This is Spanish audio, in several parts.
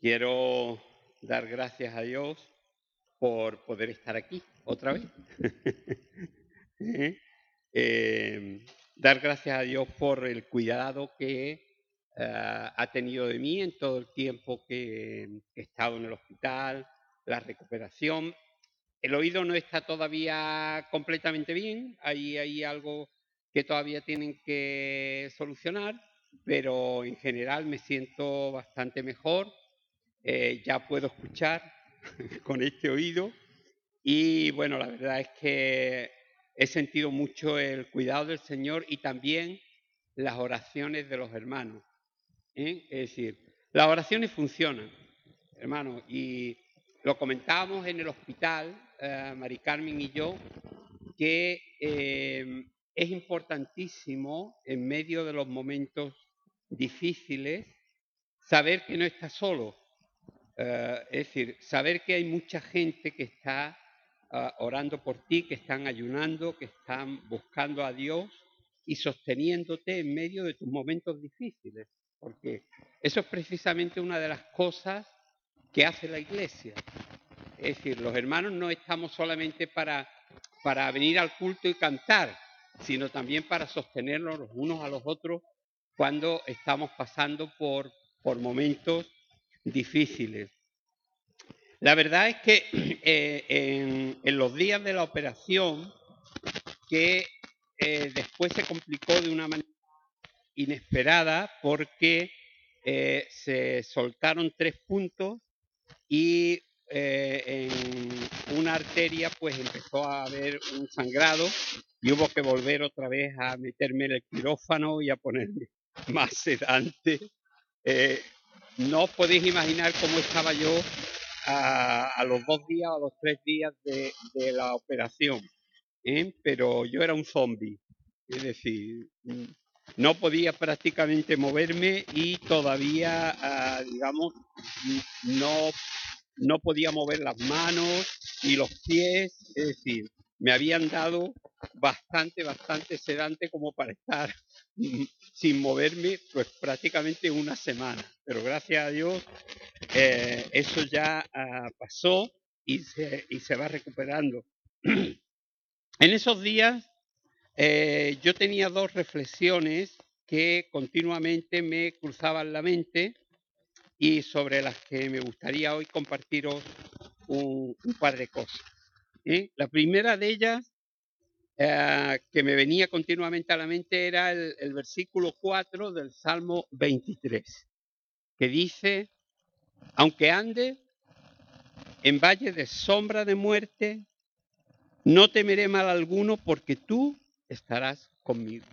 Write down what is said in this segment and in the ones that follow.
Quiero dar gracias a Dios por poder estar aquí otra vez. eh, dar gracias a Dios por el cuidado que eh, ha tenido de mí en todo el tiempo que he estado en el hospital, la recuperación. El oído no está todavía completamente bien, hay, hay algo que todavía tienen que solucionar, pero en general me siento bastante mejor, eh, ya puedo escuchar con este oído y bueno, la verdad es que he sentido mucho el cuidado del Señor y también las oraciones de los hermanos. ¿eh? Es decir, las oraciones funcionan, hermanos, y lo comentábamos en el hospital, eh, Mari Carmen y yo, que eh, es importantísimo en medio de los momentos difíciles saber que no estás solo. Es decir, saber que hay mucha gente que está Ah, orando por ti, que están ayunando, que están buscando a Dios y sosteniéndote en medio de tus momentos difíciles. Porque eso es precisamente una de las cosas que hace la iglesia. Es decir, los hermanos no estamos solamente para, para venir al culto y cantar, sino también para sostenernos los unos a los otros cuando estamos pasando por, por momentos difíciles. La verdad es que eh, en, los días de la operación, que eh, después se complicó de una manera inesperada porque eh, se soltaron tres puntos y en una arteria pues empezó a haber un sangrado y hubo que volver otra vez a meterme en el quirófano y a ponerme más sedante. No podéis imaginar cómo estaba yo a, los dos días o a los tres días de, la operación. ¿eh? Pero yo era un zombie, es decir, mm, no podía prácticamente moverme y todavía, ah, digamos, mm, no, no podía mover las manos y los pies, es decir, me habían dado bastante, bastante sedante como para estar sin moverme pues prácticamente una semana. Pero gracias a Dios eh, eso ya ah, pasó y se, y se va recuperando. en esos días eh, yo tenía dos reflexiones que continuamente me cruzaban la mente y sobre las que me gustaría hoy compartiros un, par de cosas. ¿Eh? La primera de ellas eh, que me venía continuamente a la mente era el, versículo 4 del Salmo 23, que dice, aunque ande en valle de sombra de muerte, no temeré mal alguno porque tú estarás conmigo.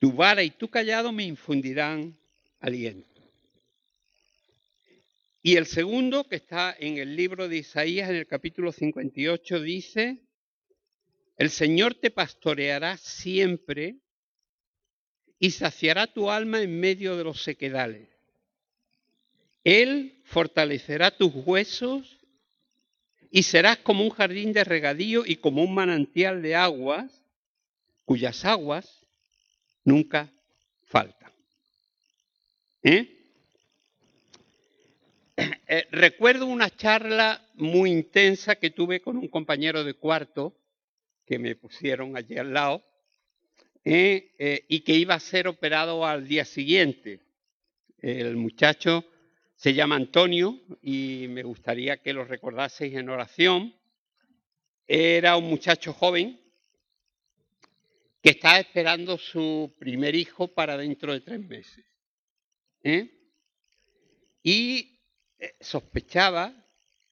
Tu vara y tu callado me infundirán aliento. Y el segundo, que está en el libro de Isaías, en el capítulo 58, dice, el Señor te pastoreará siempre y saciará tu alma en medio de los sequedales. Él fortalecerá tus huesos y serás como un jardín de regadío y como un manantial de aguas cuyas aguas nunca faltan. ¿Eh? Eh, recuerdo una charla muy intensa que tuve con un compañero de cuarto que me pusieron allí al lado eh, eh, y que iba a ser operado al día siguiente. El muchacho se llama Antonio y me gustaría que lo recordaseis en oración. Era un muchacho joven que estaba esperando su primer hijo para dentro de tres meses. Y sospechaba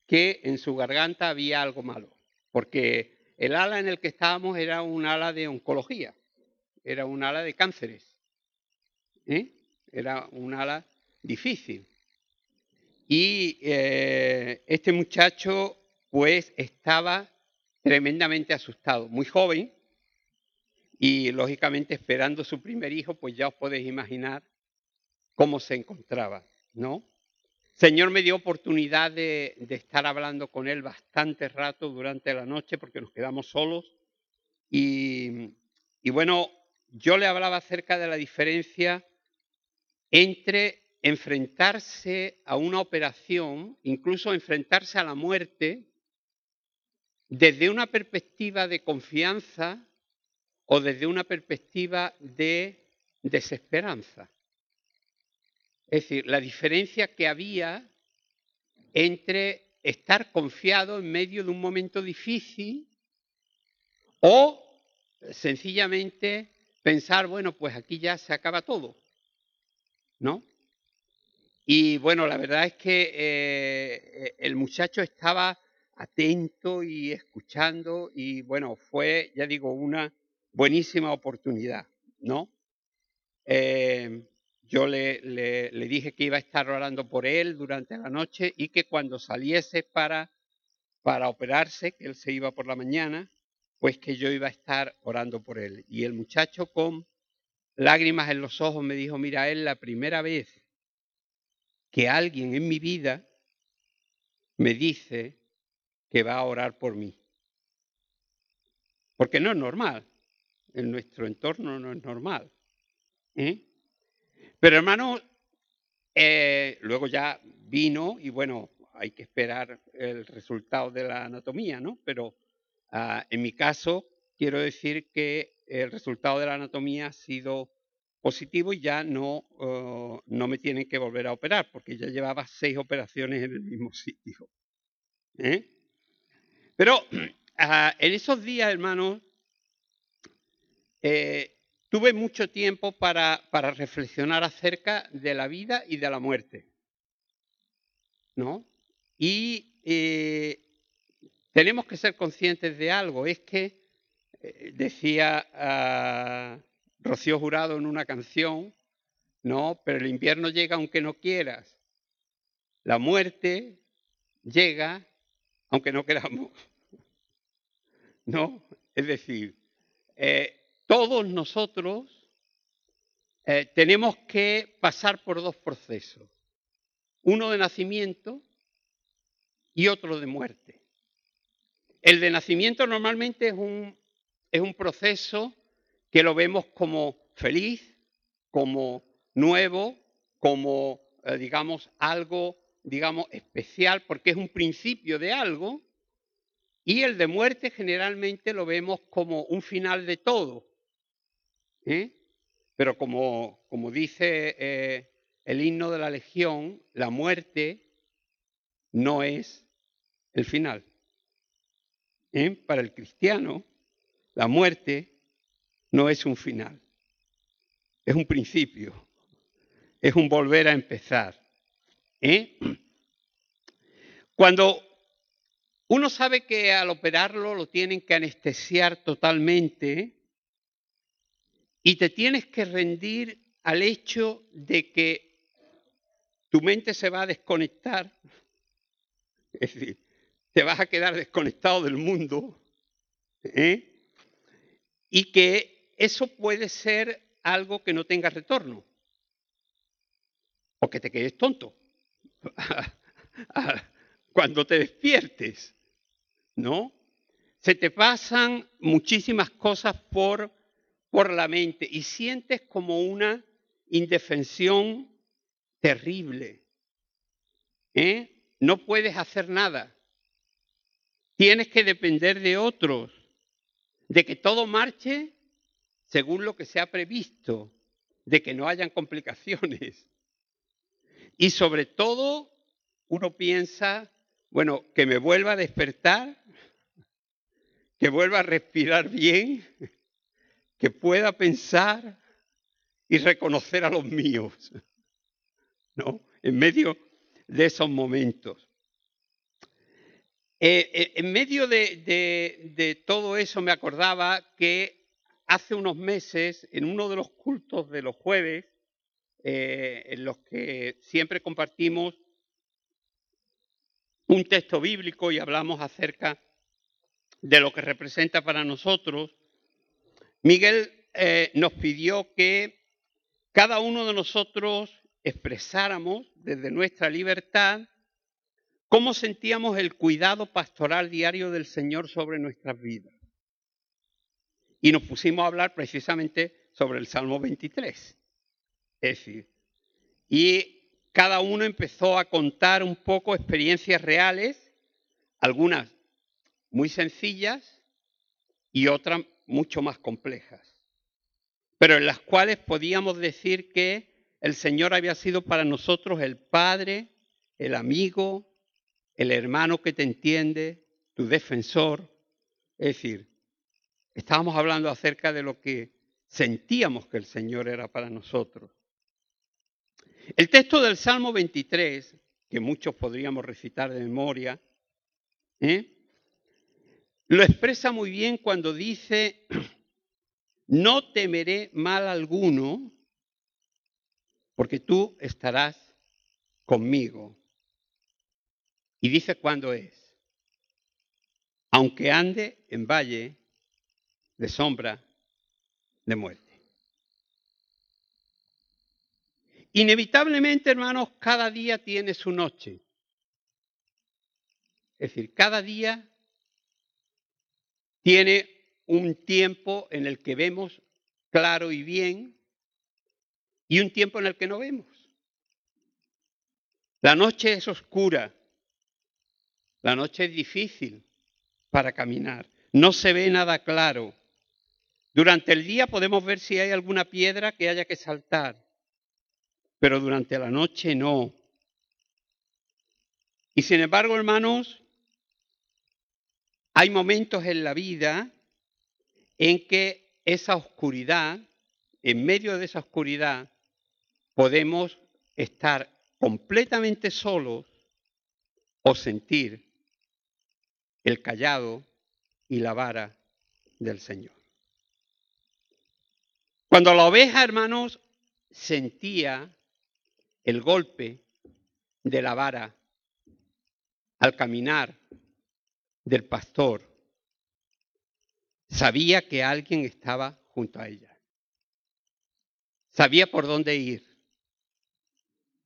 que en su garganta había algo malo, porque el ala en el que estábamos era un ala de oncología, era un ala de cánceres. ¿eh? Era un ala difícil. Y eh, este muchacho pues estaba tremendamente asustado, muy joven y lógicamente esperando su primer hijo, pues ya os podéis imaginar cómo se encontraba, ¿no? Señor me dio oportunidad de, estar hablando con él bastante rato durante la noche porque nos quedamos solos y, y bueno, yo le hablaba acerca de la diferencia entre enfrentarse a una operación, incluso enfrentarse a la muerte, desde una perspectiva de confianza o desde una perspectiva de desesperanza. Es decir, la diferencia que había entre estar confiado en medio de un momento difícil o sencillamente pensar, bueno, pues aquí ya se acaba todo, ¿no? Y bueno, la verdad es que eh, el muchacho estaba atento y escuchando y bueno, fue, ya digo, una buenísima oportunidad, ¿no? Eh, yo le, le, dije que iba a estar orando por él durante la noche y que cuando saliese para, para operarse, que él se iba por la mañana, pues que yo iba a estar orando por él. Y el muchacho con lágrimas en los ojos me dijo, mira, es la primera vez que alguien en mi vida me dice que va a orar por mí. Porque no es normal. En nuestro entorno no es normal. ¿eh? Pero hermano, eh, luego ya vino y bueno, hay que esperar el resultado de la anatomía, ¿no? Pero ah, en mi caso, quiero decir que el resultado de la anatomía ha sido positivo y ya no, oh, no me tienen que volver a operar, porque ya llevaba seis operaciones en el mismo sitio. ¿eh? Pero ah, en esos días, hermanos, eh, tuve mucho tiempo para, para, reflexionar acerca de la vida y de la muerte. ¿No? Y eh, tenemos que ser conscientes de algo, es que, eh, decía ah, Rocío Jurado en una canción, ¿no? Pero el invierno llega aunque no quieras. La muerte llega aunque no queramos. ¿No? Es decir, eh, todos nosotros eh, tenemos que pasar por dos procesos. Uno de nacimiento y otro de muerte. El de nacimiento normalmente es un, es un proceso que lo vemos como feliz, como nuevo, como, eh, digamos, algo digamos, especial porque es un principio de algo, y el de muerte generalmente lo vemos como un final de todo. Pero como, como dice eh, el himno de la Legión, la muerte no es el final. ¿eh? Para el cristiano, la muerte no es un final, es un principio, es un volver a empezar. ¿Eh? Cuando uno sabe que al operarlo lo tienen que anestesiar totalmente y te tienes que rendir al hecho de que tu mente se va a desconectar, es decir, te vas a quedar desconectado del mundo, ¿eh? y que eso puede ser algo que no tenga retorno, o que te quedes tonto cuando te despiertes, ¿no? Se te pasan muchísimas cosas por, por la mente y sientes como una indefensión terrible. ¿eh? No puedes hacer nada. Tienes que depender de otros, de que todo marche según lo que se ha previsto, de que no hayan complicaciones. Y sobre todo, uno piensa, bueno, que me vuelva a despertar, que vuelva a respirar bien, que pueda pensar y reconocer a los míos, ¿no? En medio de esos momentos. Eh, eh, en medio de todo eso me acordaba que hace unos meses, en uno de los cultos de los jueves, eh, en los que siempre compartimos un texto bíblico y hablamos acerca de lo que representa para nosotros, Miguel eh, nos pidió que cada uno de nosotros expresáramos desde nuestra libertad cómo sentíamos el cuidado pastoral diario del Señor sobre nuestras vidas. Y nos pusimos a hablar precisamente sobre el Salmo 23. Es decir, y cada uno empezó a contar un poco experiencias reales, algunas muy sencillas y otras mucho más complejas, pero en las cuales podíamos decir que el Señor había sido para nosotros el Padre, el amigo, el hermano que te entiende, tu defensor. Es decir, estábamos hablando acerca de lo que sentíamos que el Señor era para nosotros. El texto del Salmo 23, que muchos podríamos recitar de memoria, ¿eh? Lo expresa muy bien cuando dice, no temeré mal alguno, porque tú estarás conmigo. Y dice cuándo es. Aunque ande en valle de sombra de muerte. Inevitablemente, hermanos, cada día tiene su noche. Es decir, cada día tiene un tiempo en el que vemos claro y bien y un tiempo en el que no vemos. La noche es oscura, la noche es difícil para caminar, no se ve nada claro. Durante el día podemos ver si hay alguna piedra que haya que saltar, pero durante la noche no. Y sin embargo, hermanos, hay momentos en la vida en que esa oscuridad, en medio de esa oscuridad, podemos estar completamente solos o sentir el callado y la vara del Señor. Cuando la oveja, hermanos, sentía el golpe de la vara al caminar del pastor, sabía que alguien estaba junto a ella. Sabía por dónde ir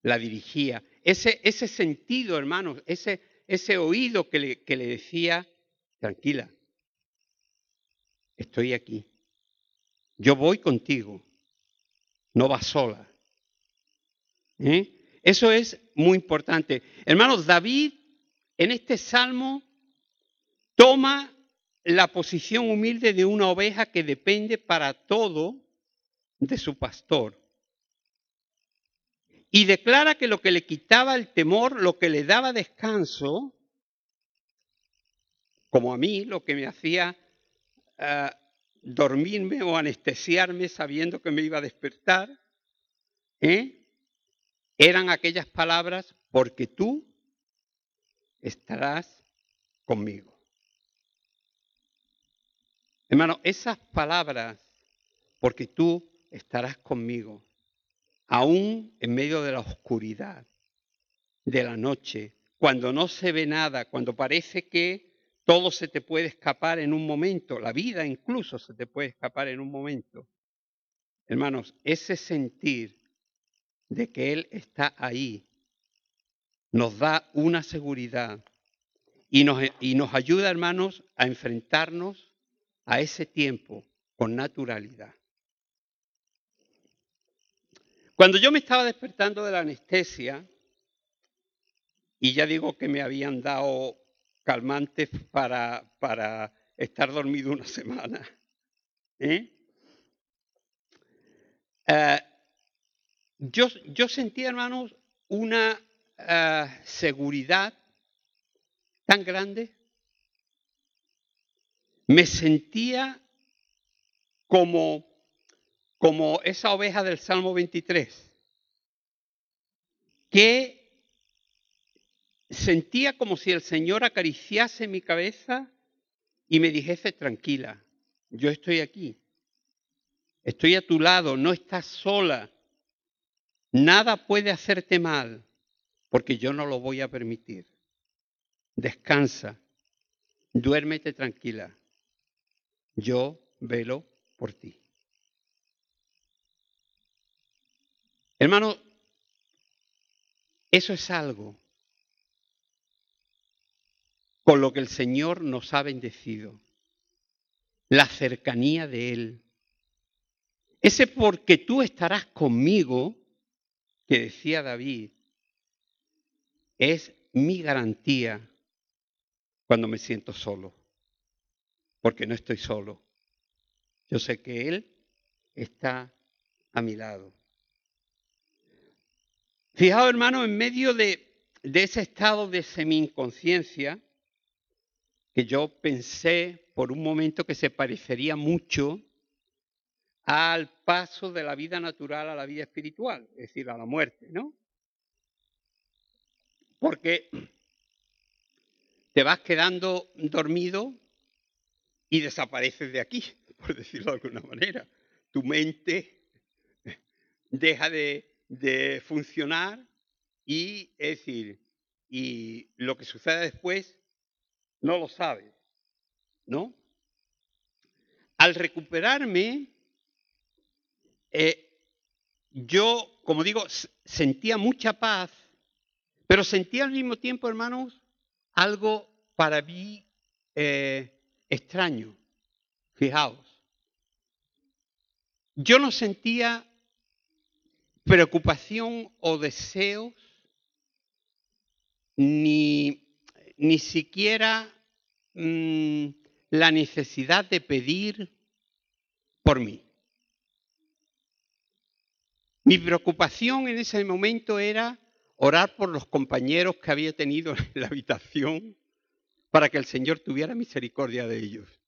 la dirigía. Ese, ese sentido, hermanos, ese, ese oído que le, que le decía, tranquila, estoy aquí. Yo voy contigo. No vas sola. ¿Eh? Eso es muy importante. Hermanos, David en este salmo toma la posición humilde de una oveja que depende para todo de su pastor y declara que lo que le quitaba el temor, lo que le daba descanso, como a mí, lo que me hacía eh, dormirme o anestesiarme sabiendo que me iba a despertar, ¿eh? eran aquellas palabras, porque tú estarás conmigo. Hermano, esas palabras, porque tú estarás conmigo, aún en medio de la oscuridad de la noche, cuando no se ve nada, cuando parece que todo se te puede escapar en un momento, la vida incluso se te puede escapar en un momento. Hermanos, ese sentir de que Él está ahí nos da una seguridad y nos, y nos ayuda, hermanos, a enfrentarnos a ese tiempo con naturalidad. Cuando yo me estaba despertando de la anestesia, y ya digo que me habían dado calmantes para, para estar dormido una semana, ¿eh? Eh, yo, yo, sentía, hermanos, una eh, seguridad tan grande. Me sentía como como esa oveja del Salmo 23, que sentía como si el Señor acariciase mi cabeza y me dijese, tranquila, yo estoy aquí, estoy a tu lado, no estás sola, nada puede hacerte mal, porque yo no lo voy a permitir. descansa, duérmete tranquila. Yo velo por ti. Hermano, eso es algo con lo que el Señor nos ha bendecido. La cercanía de Él. Ese porque tú estarás conmigo, que decía David, es mi garantía cuando me siento solo. Porque no estoy solo. Yo sé que Él está a mi lado. Fijaos, hermano, en medio de, ese estado de semi-inconsciencia, que yo pensé por un momento que se parecería mucho al paso de la vida natural a la vida espiritual, es decir, a la muerte, ¿no? Porque te vas quedando dormido y desapareces de aquí, por decirlo de alguna manera. Tu mente deja de, de funcionar y, es decir, y lo que sucede después no lo sabes, ¿no? Al recuperarme, eh, yo, como digo, sentía mucha paz, pero sentía al mismo tiempo, hermanos, algo para mí eh, extraño. Fijaos, yo no sentía preocupación o deseos, ni, ni siquiera mm, la necesidad de pedir por mí. Mi preocupación en ese momento era orar por los compañeros que había tenido en la habitación para que el Señor tuviera misericordia de ellos.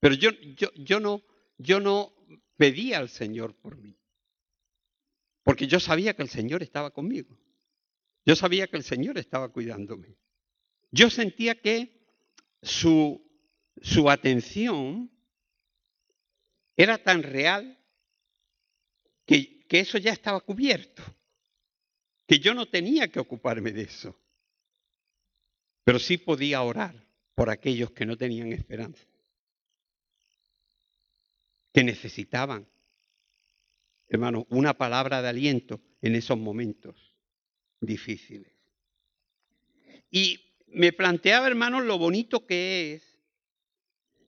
Pero yo, yo, yo, no, yo no pedía al Señor por mí. Porque yo sabía que el Señor estaba conmigo. Yo sabía que el Señor estaba cuidándome. Yo sentía que su, su atención era tan real que, que eso ya estaba cubierto, que yo no tenía que ocuparme de eso. Pero sí podía orar por aquellos que no tenían esperanza, que necesitaban hermano, una palabra de aliento en esos momentos difíciles. Y me planteaba, hermano, lo bonito que es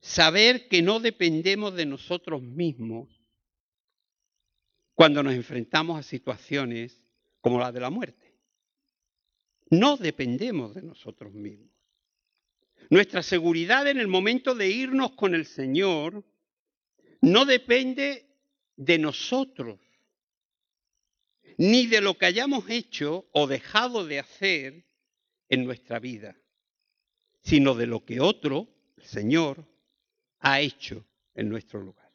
saber que no dependemos de nosotros mismos cuando nos enfrentamos a situaciones como la de la muerte. No dependemos de nosotros mismos. Nuestra seguridad en el momento de irnos con el Señor no depende de nosotros, ni de lo que hayamos hecho o dejado de hacer en nuestra vida, sino de lo que otro, el Señor, ha hecho en nuestro lugar.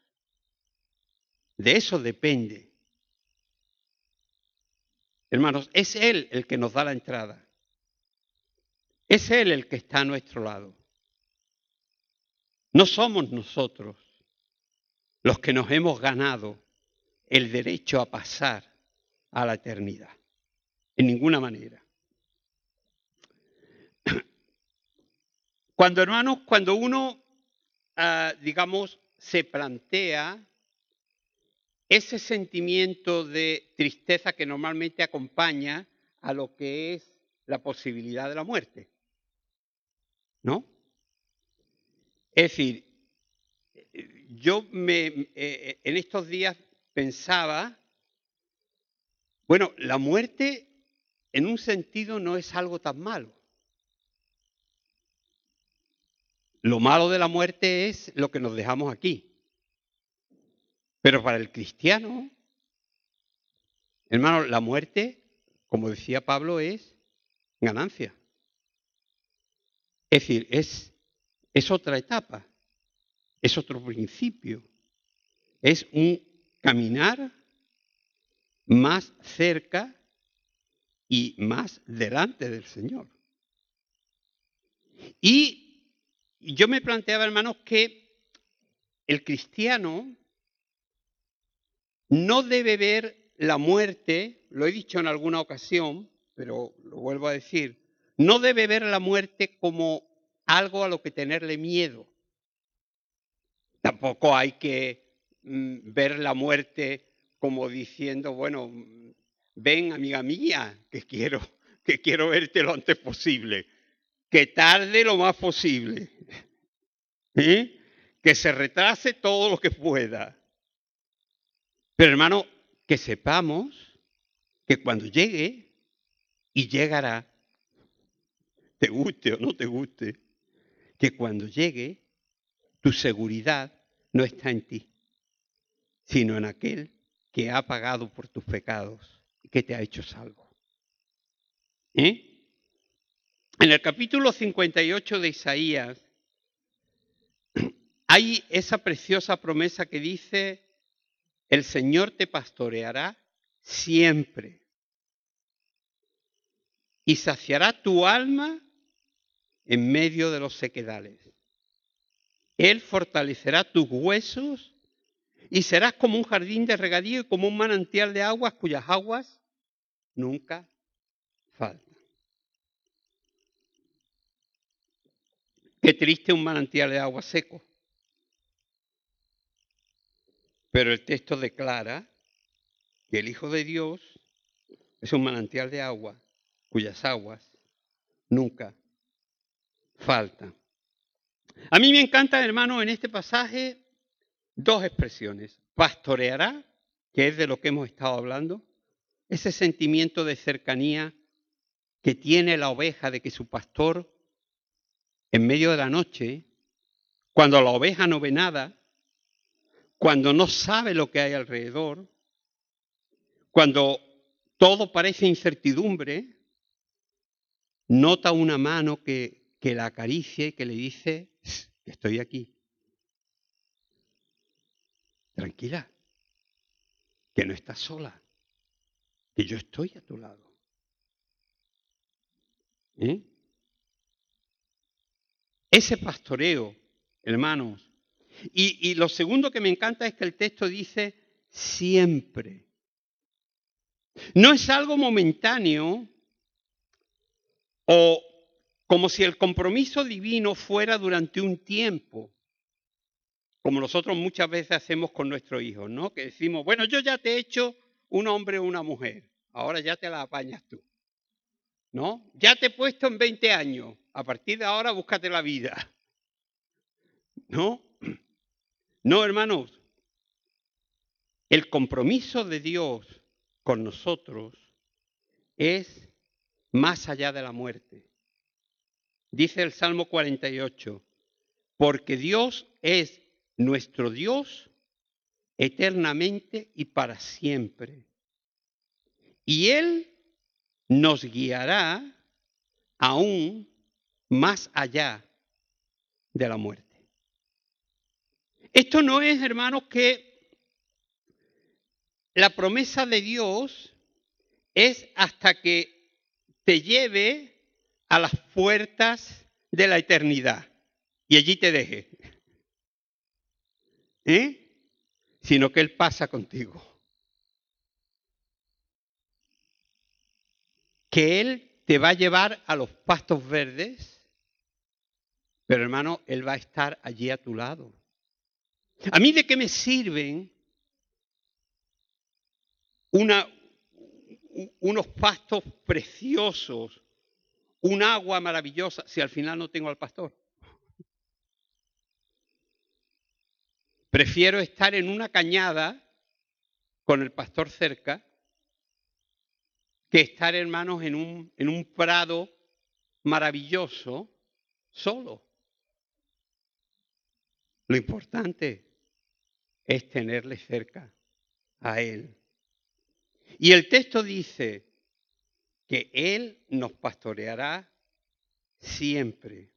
De eso depende. Hermanos, es Él el que nos da la entrada. Es Él el que está a nuestro lado. No somos nosotros los que nos hemos ganado el derecho a pasar a la eternidad. En ninguna manera. Cuando, hermanos, cuando uno, ah, digamos, se plantea ese sentimiento de tristeza que normalmente acompaña a lo que es la posibilidad de la muerte. ¿No? Es decir, yo me, eh, eh, en estos días pensaba, bueno, la muerte en un sentido no es algo tan malo. Lo malo de la muerte es lo que nos dejamos aquí. Pero para el cristiano, hermano, la muerte, como decía Pablo, es ganancia. Es decir, es, es otra etapa es otro principio. Es un caminar más cerca y más delante del Señor. Y yo me planteaba, hermanos, que el cristiano no debe ver la muerte, lo he dicho en alguna ocasión, pero lo vuelvo a decir, no debe ver la muerte como algo a lo que tenerle miedo. Tampoco hay que mm, ver la muerte como diciendo, bueno, ven amiga mía, que quiero, que quiero verte lo antes posible, que tarde lo más posible, ¿eh? que se retrase todo lo que pueda. Pero hermano, que sepamos que cuando llegue, y llegará, te guste o no te guste, que cuando llegue, tu seguridad no está en ti, sino en aquel que ha pagado por tus pecados y que te ha hecho salvo. ¿Eh? En el capítulo 58 de Isaías hay esa preciosa promesa que dice, el Señor te pastoreará siempre y saciará tu alma en medio de los sequedales. Él fortalecerá tus huesos y serás como un jardín de regadío y como un manantial de aguas cuyas aguas nunca faltan. Qué triste un manantial de agua seco. Pero el texto declara que el Hijo de Dios es un manantial de agua cuyas aguas nunca faltan. A mí me encanta, hermano, en este pasaje dos expresiones. Pastoreará, que es de lo que hemos estado hablando, ese sentimiento de cercanía que tiene la oveja de que su pastor, en medio de la noche, cuando la oveja no ve nada, cuando no sabe lo que hay alrededor, cuando todo parece incertidumbre, nota una mano que, que la acaricia y que le dice, estoy aquí. Tranquila, que no estás sola, que yo estoy a tu lado. ¿Eh? Ese pastoreo, hermanos. Y, y lo segundo que me encanta es que el texto dice siempre. No es algo momentáneo o como si el compromiso divino fuera durante un tiempo, como nosotros muchas veces hacemos con nuestros hijos, ¿no? Que decimos, bueno, yo ya te he hecho un hombre o una mujer, ahora ya te la apañas tú, ¿no? Ya te he puesto en 20 años, a partir de ahora búscate la vida, ¿no? No, hermanos, el compromiso de Dios con nosotros es más allá de la muerte. Dice el Salmo 48, porque Dios es nuestro Dios eternamente y para siempre. Y Él nos guiará aún más allá de la muerte. Esto no es, hermanos, que la promesa de Dios es hasta que te lleve a las puertas de la eternidad y allí te deje. ¿Eh? Sino que Él pasa contigo. Que Él te va a llevar a los pastos verdes, pero hermano, Él va a estar allí a tu lado. ¿A mí de qué me sirven una, unos pastos preciosos, un agua maravillosa, si al final no tengo al pastor. Prefiero estar en una cañada con el pastor cerca que estar, hermanos, en un, en un prado maravilloso solo. Lo importante es tenerle cerca a Él. Y el texto dice que Él nos pastoreará siempre.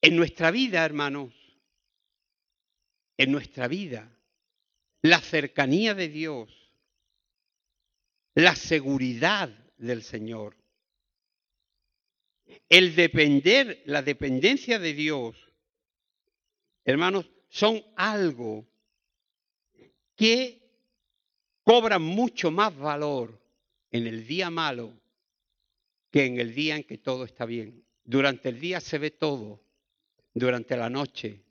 En nuestra vida, hermanos, en nuestra vida, la cercanía de Dios, la seguridad del Señor, el depender, la dependencia de Dios, hermanos, son algo que cobran mucho más valor en el día malo que en el día en que todo está bien. Durante el día se ve todo, durante la noche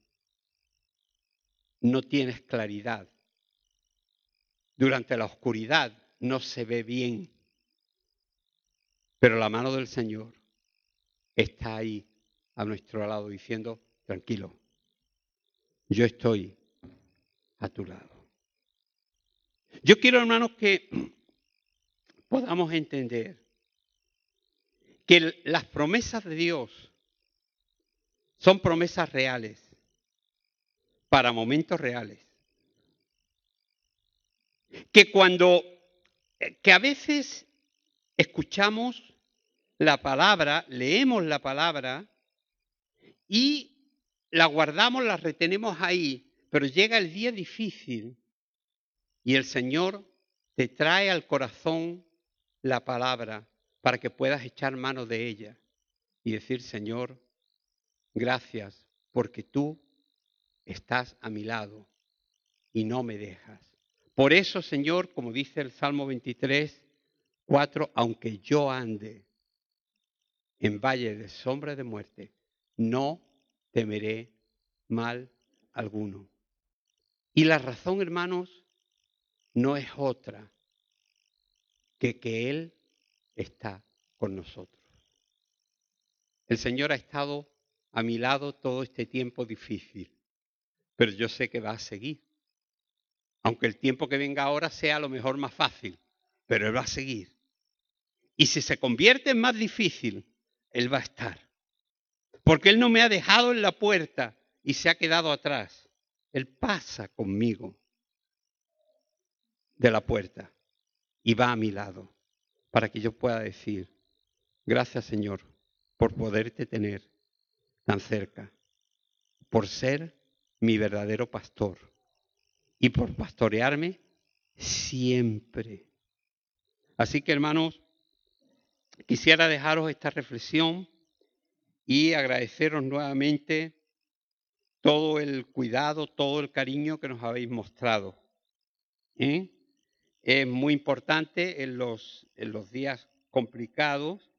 no tienes claridad. Durante la oscuridad no se ve bien. Pero la mano del Señor está ahí a nuestro lado diciendo, tranquilo, yo estoy a tu lado. Yo quiero, hermanos, que podamos entender que las promesas de Dios son promesas reales para momentos reales. Que cuando, que a veces escuchamos la palabra, leemos la palabra y la guardamos, la retenemos ahí, pero llega el día difícil y el Señor te trae al corazón la palabra para que puedas echar mano de ella y decir, Señor, gracias porque tú estás a mi lado y no me dejas. Por eso, Señor, como dice el Salmo 23, 4, aunque yo ande en valle de sombra de muerte, no temeré mal alguno. Y la razón, hermanos, no es otra que que Él está con nosotros. El Señor ha estado a mi lado todo este tiempo difícil, pero yo sé que va a seguir. Aunque el tiempo que venga ahora sea a lo mejor más fácil, pero Él va a seguir. Y si se convierte en más difícil, él va a estar. Porque Él no me ha dejado en la puerta y se ha quedado atrás. Él pasa conmigo de la puerta y va a mi lado para que yo pueda decir, gracias Señor por poderte tener tan cerca, por ser mi verdadero pastor y por pastorearme siempre. Así que hermanos, Quisiera dejaros esta reflexión y agradeceros nuevamente todo el cuidado, todo el cariño que nos habéis mostrado. ¿eh? Es muy importante en los, días complicados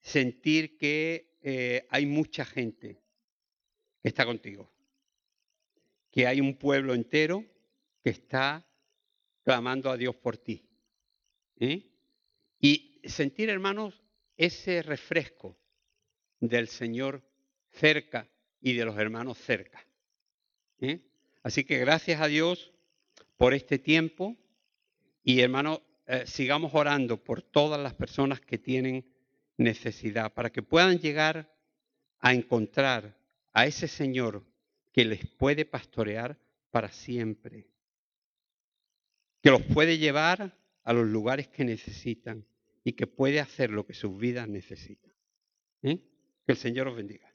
sentir que eh, hay mucha gente que está contigo, que hay un pueblo entero que está clamando a Dios por ti. ¿eh? Y sentir, hermanos, ese refresco del Señor cerca y de los hermanos cerca. ¿eh? Así que gracias a Dios por este tiempo y hermanos, eh, sigamos orando por todas las personas que tienen necesidad, para que puedan llegar a encontrar a ese Señor que les puede pastorear para siempre, que los puede llevar a los lugares que necesitan y que puede hacer lo que sus vidas necesitan. ¿Eh? Que el Señor os bendiga.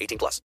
18 plus.